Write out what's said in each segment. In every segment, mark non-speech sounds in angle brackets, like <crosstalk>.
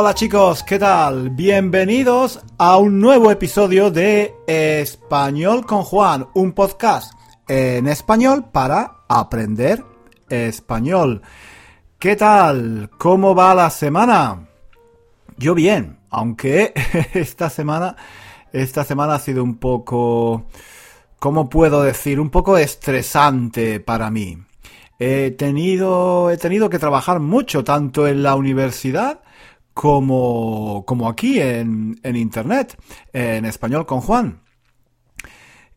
Hola chicos, ¿qué tal? Bienvenidos a un nuevo episodio de Español con Juan, un podcast en español para aprender español. ¿Qué tal? ¿Cómo va la semana? Yo bien, aunque <laughs> esta semana esta semana ha sido un poco ¿cómo puedo decir? un poco estresante para mí. He tenido he tenido que trabajar mucho tanto en la universidad como, como aquí en, en Internet, en español con Juan.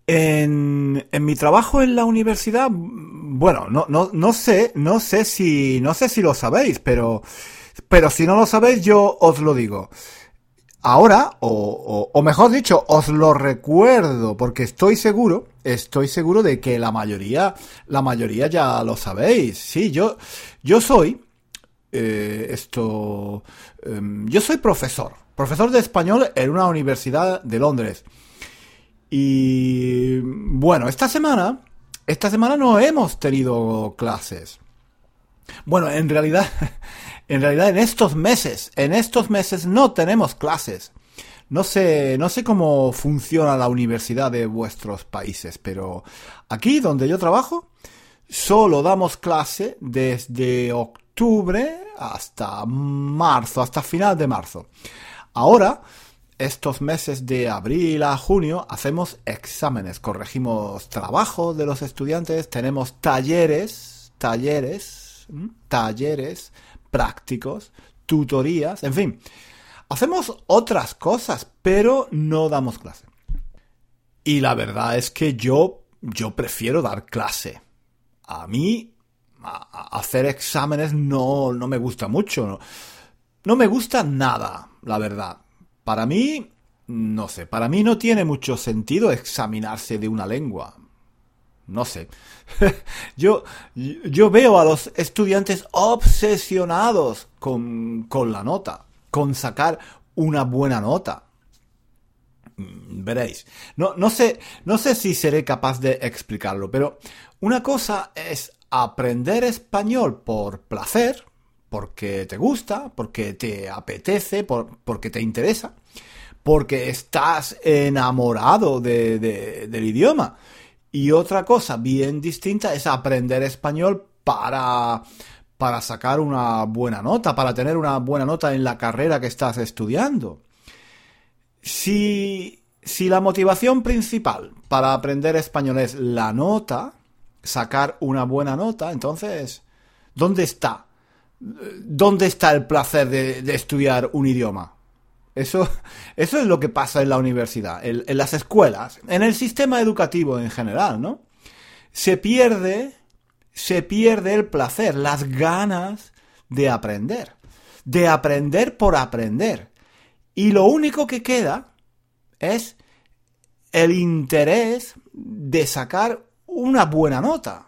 En, en, mi trabajo en la universidad, bueno, no, no, no sé, no sé si, no sé si lo sabéis, pero, pero si no lo sabéis, yo os lo digo. Ahora, o, o, o mejor dicho, os lo recuerdo, porque estoy seguro, estoy seguro de que la mayoría, la mayoría ya lo sabéis. Sí, yo, yo soy, eh, esto, eh, yo soy profesor, profesor de español en una universidad de Londres. Y bueno, esta semana, esta semana no hemos tenido clases. Bueno, en realidad, <laughs> en realidad en estos meses, en estos meses no tenemos clases. No sé, no sé cómo funciona la universidad de vuestros países, pero aquí donde yo trabajo, solo damos clase desde octubre hasta marzo, hasta final de marzo. Ahora, estos meses de abril a junio, hacemos exámenes, corregimos trabajo de los estudiantes, tenemos talleres, talleres, talleres prácticos, tutorías, en fin. Hacemos otras cosas, pero no damos clase. Y la verdad es que yo, yo prefiero dar clase. A mí, hacer exámenes no, no me gusta mucho. No, no me gusta nada, la verdad. Para mí, no sé, para mí no tiene mucho sentido examinarse de una lengua. No sé. <laughs> yo, yo veo a los estudiantes obsesionados con, con la nota, con sacar una buena nota. Veréis. No, no, sé, no sé si seré capaz de explicarlo, pero una cosa es aprender español por placer, porque te gusta, porque te apetece, por, porque te interesa, porque estás enamorado de, de, del idioma. Y otra cosa bien distinta es aprender español para, para sacar una buena nota, para tener una buena nota en la carrera que estás estudiando. Si, si la motivación principal para aprender español es la nota, sacar una buena nota, entonces, ¿dónde está? ¿Dónde está el placer de, estudiar un idioma? Eso, <laughs> eso es lo que pasa en la universidad, en, en, las escuelas, en el sistema educativo en general, ¿no? Se pierde, se pierde el placer, las ganas de aprender, de aprender por aprender. Y lo único que queda es el interés de sacar una buena nota.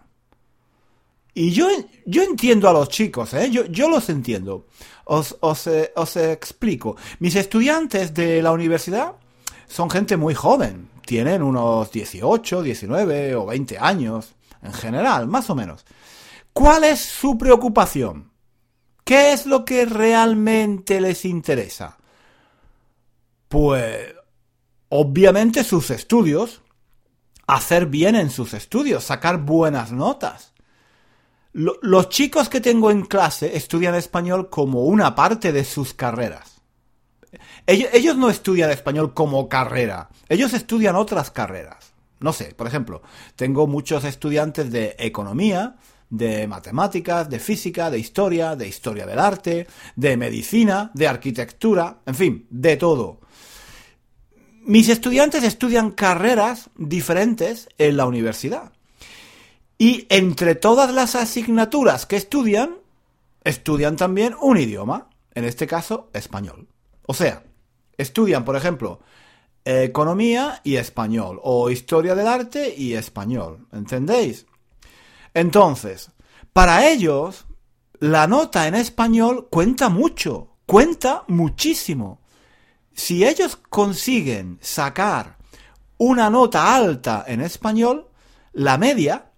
Y yo, yo entiendo a los chicos, ¿eh? yo, yo los entiendo. Os, os, eh, os explico. Mis estudiantes de la universidad son gente muy joven. Tienen unos 18, 19 o 20 años, en general, más o menos. ¿Cuál es su preocupación? ¿Qué es lo que realmente les interesa? Pues, obviamente sus estudios, hacer bien en sus estudios, sacar buenas notas. Lo, los chicos que tengo en clase estudian español como una parte de sus carreras. Ellos, no estudian español como carrera, ellos estudian otras carreras. No sé, por ejemplo, tengo muchos estudiantes de economía, de matemáticas, de física, de historia, de historia del arte, de medicina, de arquitectura, en fin, de todo. Mis estudiantes estudian carreras diferentes en la universidad. Y entre todas las asignaturas que estudian, estudian también un idioma, en este caso español. O sea, estudian, por ejemplo, economía y español, o historia del arte y español, ¿entendéis? Entonces, para ellos, la nota en español cuenta mucho, cuenta muchísimo si ellos consiguen sacar una nota alta en español, la media,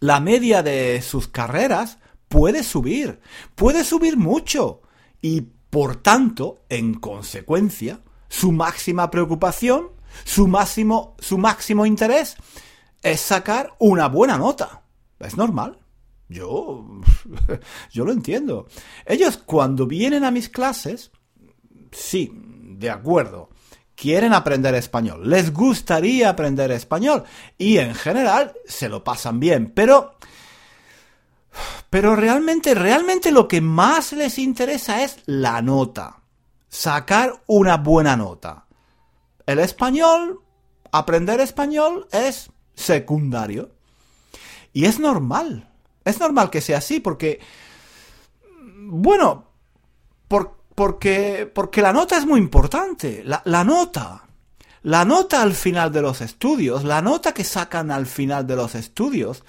la media de sus carreras puede subir, puede subir mucho. Y Por tanto, en consecuencia, su máxima preocupación, su máximo, su máximo interés es sacar una buena nota. Es normal. Yo, <laughs> yo lo entiendo. Ellos cuando vienen a mis clases, sí, de acuerdo, quieren aprender español, les gustaría aprender español y en general se lo pasan bien, pero pero realmente realmente lo que más les interesa es la nota, sacar una buena nota. El español, aprender español es secundario. Y es normal. Es normal que sea así porque bueno, por, porque, porque la nota es muy importante. La, la nota. La nota al final de los estudios, la nota que sacan al final de los estudios,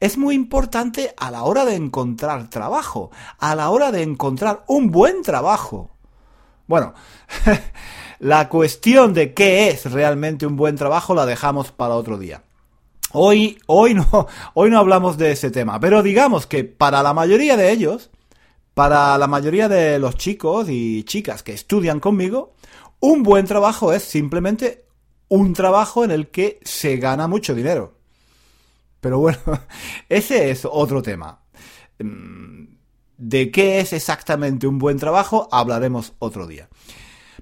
es muy importante a la hora de encontrar trabajo, a la hora de encontrar un buen trabajo. Bueno, <laughs> la cuestión de qué es realmente un buen trabajo la dejamos para otro día. Hoy, hoy no, <laughs> hoy no hablamos de ese tema, pero digamos que para la mayoría de ellos, para la mayoría de los chicos y chicas que estudian conmigo, un buen trabajo es simplemente un trabajo en el que se gana mucho dinero. Pero bueno, <laughs> ese es otro tema. Mm, de qué es exactamente un buen trabajo hablaremos otro día.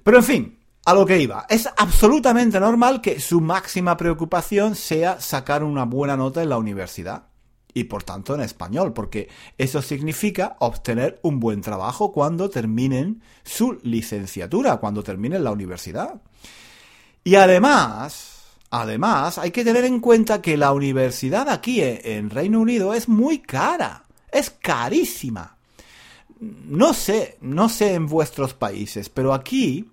Pero en fin, a lo que iba. Es absolutamente normal que su máxima preocupación sea sacar una buena nota en la universidad y por tanto en español, porque eso significa obtener un buen trabajo cuando terminen su licenciatura, cuando terminen la universidad. Y además, además, hay que tener en cuenta que la universidad aquí en Reino Unido es muy cara, es carísima. No sé, no sé en vuestros países, pero aquí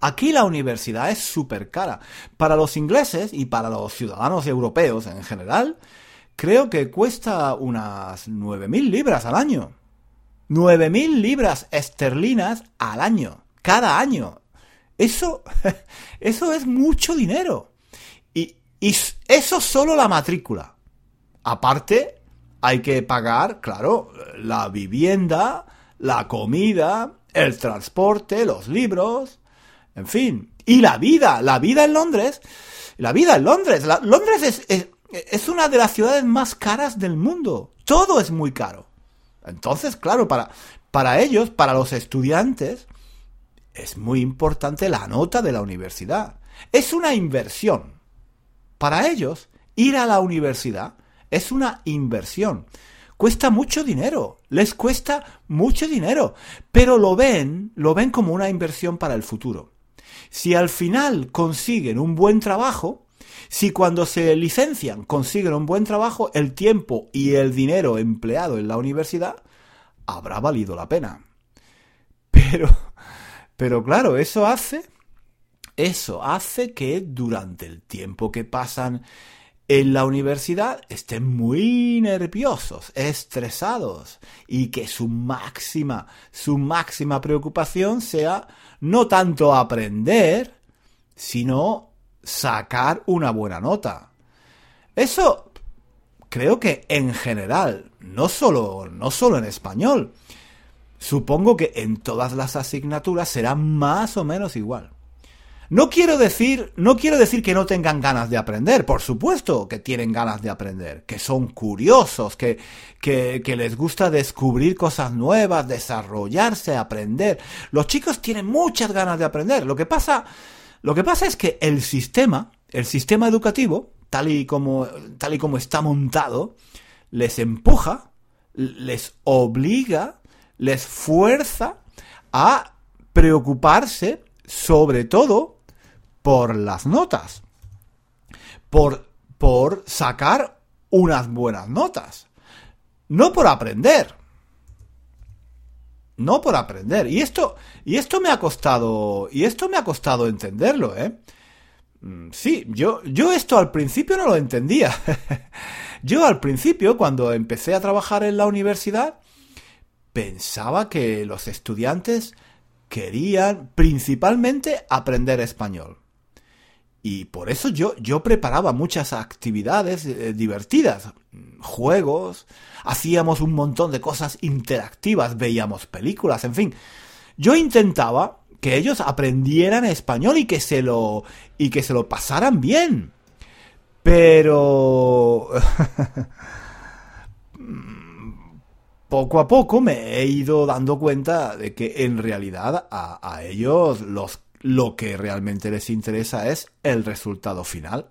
Aquí la universidad es súper cara. Para los ingleses y para los ciudadanos europeos en general, creo que cuesta unas 9.000 libras al año. 9.000 libras esterlinas al año, cada año. Eso, <laughs> eso es mucho dinero. Y, y eso solo la matrícula. Aparte, hay que pagar, claro, la vivienda, la comida, el transporte, los libros, en fin. Y la vida, la vida en Londres, la vida en Londres. Londres es, es una de las ciudades más caras del mundo. Todo es muy caro. Entonces, claro, para, para ellos, para los estudiantes, es muy importante la nota de la universidad. Es una inversión. Para ellos, ir a la universidad es una inversión. Cuesta mucho dinero, les cuesta mucho dinero, pero lo ven, lo ven como una inversión para el futuro. Si al final consiguen un buen trabajo, si cuando se licencian consiguen un buen trabajo, el tiempo y el dinero empleado en la universidad habrá valido la pena. Pero, pero claro, eso hace, eso hace que durante el tiempo que pasan en la universidad estén muy nerviosos, estresados y que su máxima, su máxima preocupación sea no tanto aprender, sino sacar una buena nota. Eso creo que en general, no solo, no solo en español, supongo que en todas las asignaturas será más o menos igual. No quiero decir, no quiero decir que no tengan ganas de aprender, por supuesto que tienen ganas de aprender, que son curiosos, que, que, que les gusta descubrir cosas nuevas, desarrollarse, aprender. Los chicos tienen muchas ganas de aprender. Lo que pasa lo que pasa es que el sistema, el sistema educativo, tal y como, tal y como está montado, les empuja, les obliga, les fuerza a preocuparse sobre todo por las notas, por, por sacar unas buenas notas, no por aprender no por aprender. Y esto, y esto me ha costado, y esto me ha costado entenderlo, ¿eh? Mm, sí, yo, yo esto al principio no lo entendía. <laughs> yo al principio, cuando empecé a trabajar en la universidad, pensaba que los estudiantes querían principalmente aprender español. Y por eso yo, yo preparaba muchas actividades eh, divertidas, juegos, hacíamos un montón de cosas interactivas, veíamos películas, en fin. yo intentaba que ellos aprendieran español y que se lo y que se lo pasaran bien. Pero <laughs> poco a poco me he ido dando cuenta de que en realidad a, ellos los, lo que realmente les interesa es el resultado final.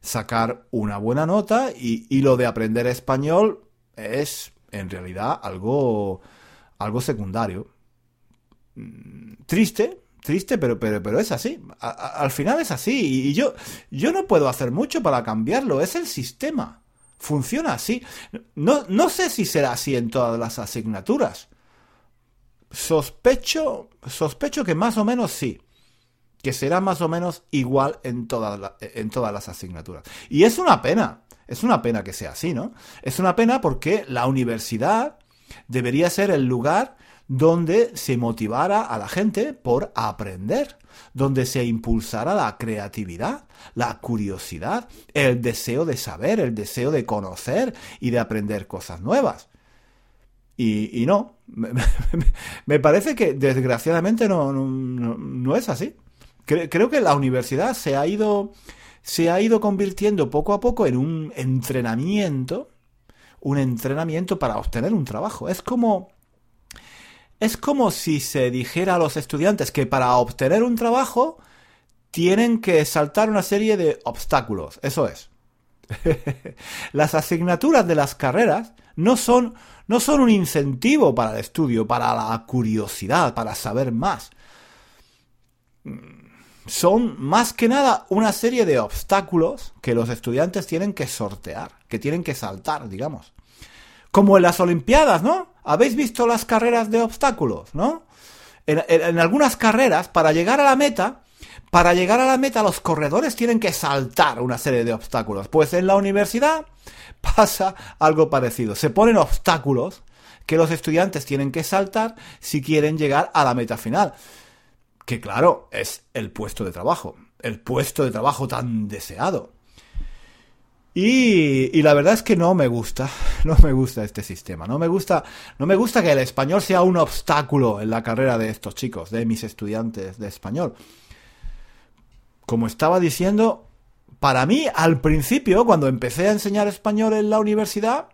Sacar una buena nota y, y lo de aprender español es en realidad algo, algo secundario. Mm, triste, triste, pero, pero, pero es así. al final es así. Y yo, yo no puedo hacer mucho para cambiarlo. Es el sistema. Funciona así. No, no sé si será así en todas las asignaturas. Sospecho, sospecho que más o menos sí. Que será más o menos igual en todas, en todas las asignaturas. Y es una pena. Es una pena que sea así, ¿no? Es una pena porque la universidad debería ser el lugar donde se motivara a la gente por aprender, donde se impulsara la creatividad, la curiosidad, el deseo de saber, el deseo de conocer y de aprender cosas nuevas. Y, no, <laughs> me, parece que desgraciadamente no, no, es así. Creo, que la universidad se ha ido se ha ido convirtiendo poco a poco en un entrenamiento, un entrenamiento para obtener un trabajo. Es como es como si se dijera a los estudiantes que para obtener un trabajo tienen que saltar una serie de obstáculos. Eso es. <laughs> las asignaturas de las carreras no son, no son un incentivo para el estudio, para la curiosidad, para saber más. Son más que nada una serie de obstáculos que los estudiantes tienen que sortear, que tienen que saltar, digamos. Como en las Olimpiadas, ¿no? Habéis visto las carreras de obstáculos, ¿no? En, algunas carreras, para llegar a la meta, para llegar a la meta los corredores tienen que saltar una serie de obstáculos. Pues en la universidad <laughs> pasa algo parecido. Se ponen obstáculos que los estudiantes tienen que saltar si quieren llegar a la meta final. Que claro, es el puesto de trabajo. El puesto de trabajo tan deseado. Y, la verdad es que no me gusta, <laughs> no me gusta este sistema, no me gusta, no me gusta que el español sea un obstáculo en la carrera de estos chicos, de mis estudiantes de español. Como estaba diciendo, para mí al principio, cuando empecé a enseñar español en la universidad,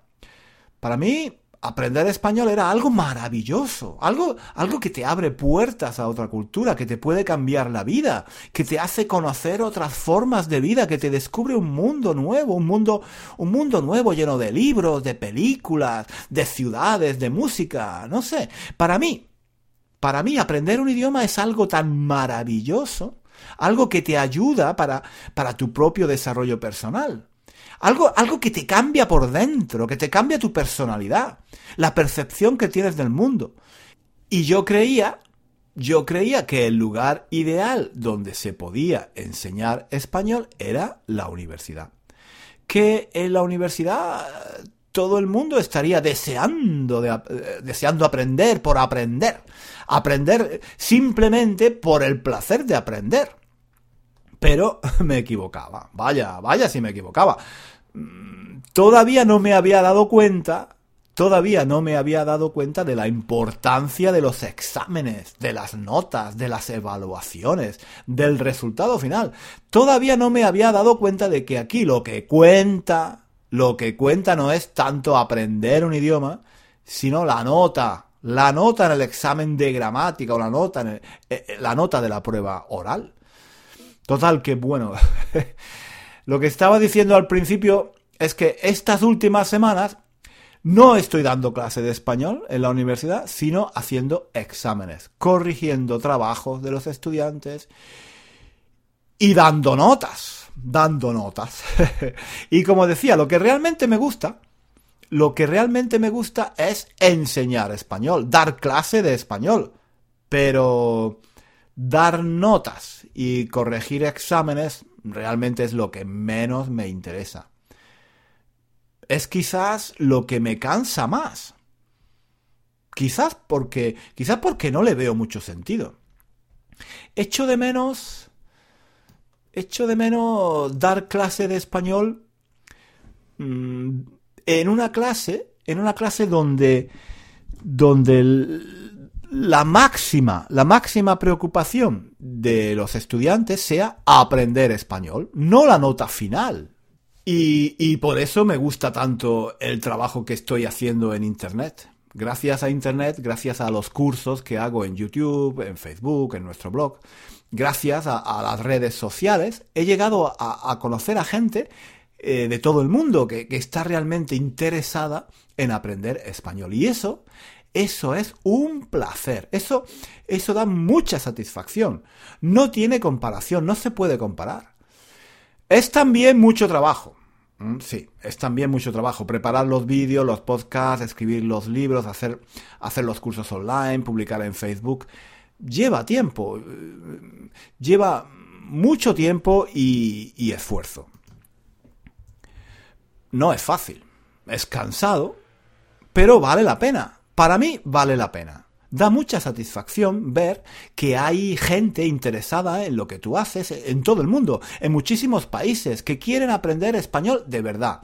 para mí aprender español era algo maravilloso, algo, algo que te abre puertas a otra cultura, que te puede cambiar la vida, que te hace conocer otras formas de vida, que te descubre un mundo nuevo, un mundo, un mundo nuevo lleno de libros, de películas, de ciudades, de música, no sé. Para mí, para mí aprender un idioma es algo tan maravilloso, algo que te ayuda para, para tu propio desarrollo personal. Algo, algo que te cambia por dentro, que te cambia tu personalidad, la percepción que tienes del mundo. Y yo creía, yo creía que el lugar ideal donde se podía enseñar español era la universidad. Que en la universidad todo el mundo estaría deseando, de, eh, deseando aprender por aprender. Aprender simplemente por el placer de aprender. Pero <laughs> me equivocaba. Vaya, vaya si me equivocaba. Mm, todavía no me había dado cuenta, todavía no me había dado cuenta de la importancia de los exámenes, de las notas, de las evaluaciones, del resultado final. Todavía no me había dado cuenta de que aquí lo que cuenta, lo que cuenta no es tanto aprender un idioma, sino la nota, la nota en el examen de gramática o la nota, en eh, eh, la nota de la prueba oral. Total, que bueno. <laughs> Lo que estaba diciendo al principio es que estas últimas semanas no estoy dando clase de español en la universidad, sino haciendo exámenes, corrigiendo trabajos de los estudiantes y dando notas, dando notas. <laughs> y como decía, lo que realmente me gusta, lo que realmente me gusta es enseñar español, dar clase de español. Pero dar notas y corregir exámenes realmente es lo que menos me interesa. Es quizás lo que me cansa más. Quizás porque, quizás porque no le veo mucho sentido. Echo de menos, echo de menos dar clase de español mm, en una clase, en una clase donde, donde la máxima, la máxima preocupación de los estudiantes sea aprender español, no la nota final. Y, y por eso me gusta tanto el trabajo que estoy haciendo en Internet. Gracias a Internet, gracias a los cursos que hago en YouTube, en Facebook, en nuestro blog, gracias a, las redes sociales, he llegado a, conocer a gente eh, de todo el mundo que, está realmente interesada en aprender español. Y eso eso es un placer. Eso, eso da mucha satisfacción. No tiene comparación, no se puede comparar. Es también mucho trabajo. Mm, sí, es también mucho trabajo. Preparar los vídeos, los podcasts, escribir los libros, hacer, hacer los cursos online, publicar en Facebook. Lleva tiempo. Lleva mucho tiempo y esfuerzo. No es fácil. Es cansado, pero vale la pena. Para mí vale la pena. Da mucha satisfacción ver que hay gente interesada en lo que tú haces en todo el mundo, en muchísimos países, que quieren aprender español de verdad.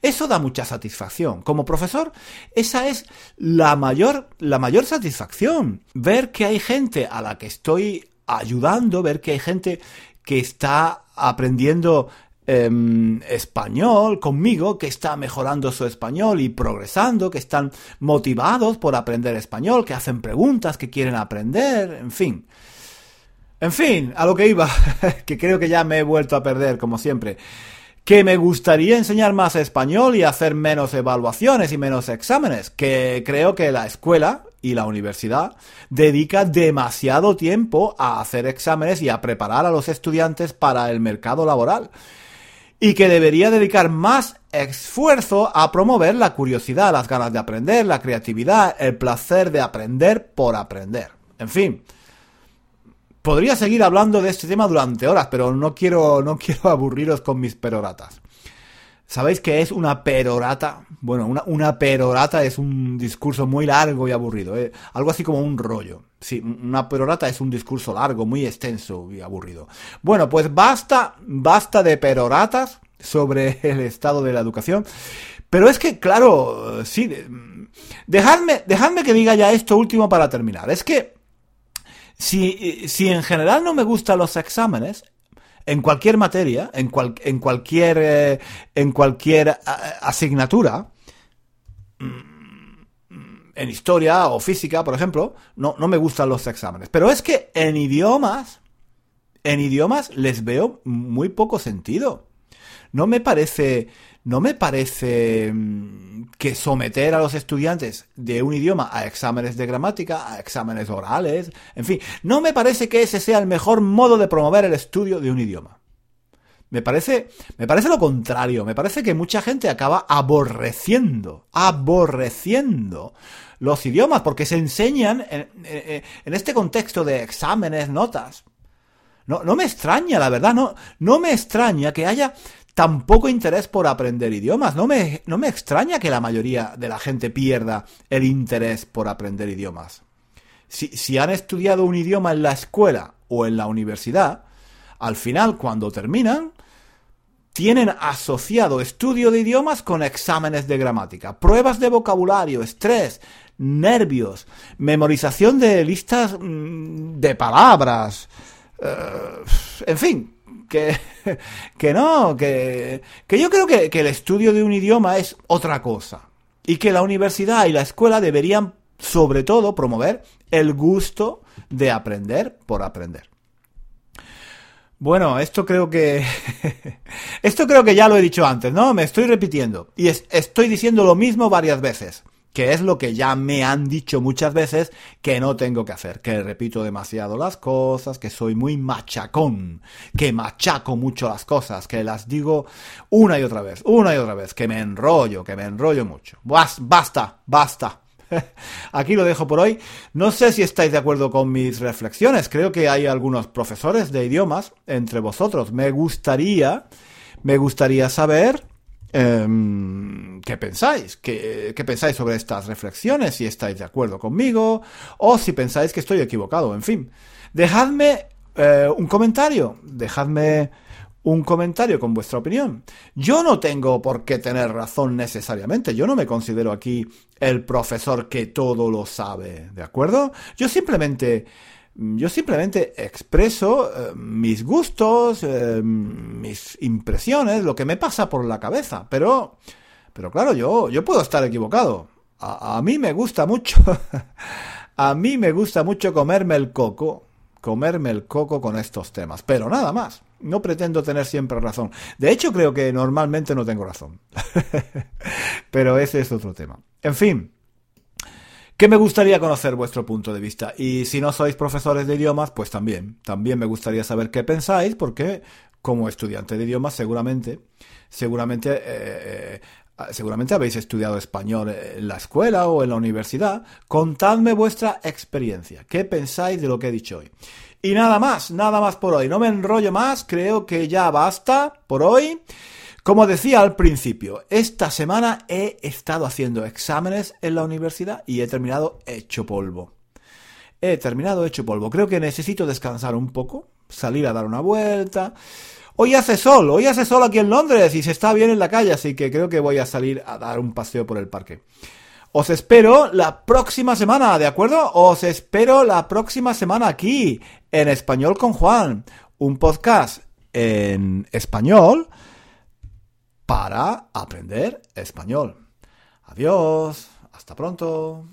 Eso da mucha satisfacción. Como profesor, esa es la mayor, la mayor satisfacción. Ver que hay gente a la que estoy ayudando, ver que hay gente que está aprendiendo Em, español conmigo, que está mejorando su español y progresando, que están motivados por aprender español, que hacen preguntas, que quieren aprender, en fin. En fin, a lo que iba, <laughs> que creo que ya me he vuelto a perder, como siempre. Que me gustaría enseñar más español y hacer menos evaluaciones y menos exámenes, que creo que la escuela y la universidad dedica demasiado tiempo a hacer exámenes y a preparar a los estudiantes para el mercado laboral y que debería dedicar más esfuerzo a promover la curiosidad, las ganas de aprender, la creatividad, el placer de aprender por aprender. En fin, podría seguir hablando de este tema durante horas, pero no quiero, no quiero aburriros con mis peroratas. ¿Sabéis qué es una perorata? Bueno, una, una perorata es un discurso muy largo y aburrido, ¿eh? algo así como un rollo. Sí, una perorata es un discurso largo, muy extenso y aburrido. Bueno, pues basta, basta de peroratas sobre el estado de la educación. Pero es que, claro, sí, dejadme, dejadme que diga ya esto último para terminar. Es que, si, si en general no me gustan los exámenes, en cualquier materia, en, en cualquier, eh, en cualquier asignatura, mm, en historia o física, por ejemplo, no, no me gustan los exámenes. Pero es que en idiomas, en idiomas les veo muy poco sentido. No me parece no me parece mm, que someter a los estudiantes de un idioma a exámenes de gramática, a exámenes orales, en fin, no me parece que ese sea el mejor modo de promover el estudio de un idioma. Me parece, me parece lo contrario, me parece que mucha gente acaba aborreciendo, aborreciendo los idiomas porque se enseñan en, en este contexto de exámenes, notas. No, no me extraña, la verdad, no, no me extraña que haya tan poco interés por aprender idiomas. No me, no me extraña que la mayoría de la gente pierda el interés por aprender idiomas. Si, si han estudiado un idioma en la escuela o en la universidad, al final, cuando terminan, tienen asociado estudio de idiomas con exámenes de gramática, pruebas de vocabulario, estrés, nervios, memorización de listas mm, de palabras, eh, en fin, que, <laughs> que no, que, que yo creo que, que el estudio de un idioma es otra cosa. Y que la universidad y la escuela deberían, sobre todo, promover el gusto de aprender por aprender. Bueno, esto creo que. <laughs> esto creo que ya lo he dicho antes, ¿no? Me estoy repitiendo. Y estoy diciendo lo mismo varias veces que es lo que ya me han dicho muchas veces que no tengo que hacer, que repito demasiado las cosas, que soy muy machacón, que machaco mucho las cosas, que las digo una y otra vez, una y otra vez, que me enrollo, que me enrollo mucho. Basta, basta. <laughs> Aquí lo dejo por hoy. No sé si estáis de acuerdo con mis reflexiones. Creo que hay algunos profesores de idiomas entre vosotros. Me gustaría, me gustaría saber Em, ¿Qué pensáis? ¿Qué, pensáis sobre estas reflexiones? Si estáis de acuerdo conmigo o si pensáis que estoy equivocado. En fin, dejadme eh, un comentario, dejadme un comentario con vuestra opinión. Yo no tengo por qué tener razón necesariamente, yo no me considero aquí el profesor que todo lo sabe, ¿de acuerdo? Yo simplemente yo simplemente expreso eh, mis gustos, eh, mis impresiones, lo que me pasa por la cabeza, pero pero claro, yo yo puedo estar equivocado. A, a mí me gusta mucho <laughs> a mí me gusta mucho comerme el coco comerme el coco con estos temas. Pero nada más. No pretendo tener siempre razón. De hecho, creo que normalmente no tengo razón. <laughs> Pero ese es otro tema. En fin. Que me gustaría conocer vuestro punto de vista. Y si no sois profesores de idiomas, pues también. También me gustaría saber qué pensáis, porque como estudiante de idiomas, seguramente, seguramente eh, eh, seguramente habéis estudiado español en la escuela o en la universidad. Contadme vuestra experiencia. ¿Qué pensáis de lo que he dicho hoy? Y nada más, nada más por hoy. No me enrollo más, creo que ya basta por hoy. Como decía al principio, esta semana he estado haciendo exámenes en la universidad y he terminado hecho polvo. He terminado hecho polvo. Creo que necesito descansar un poco, salir a dar una vuelta. Hoy hace sol, hoy hace sol aquí en Londres y se está bien en la calle, así que creo que voy a salir a dar un paseo por el parque. Os espero la próxima semana, ¿de acuerdo? Os espero la próxima semana aquí, en Español con Juan, un podcast en español para aprender español. Adiós, hasta pronto.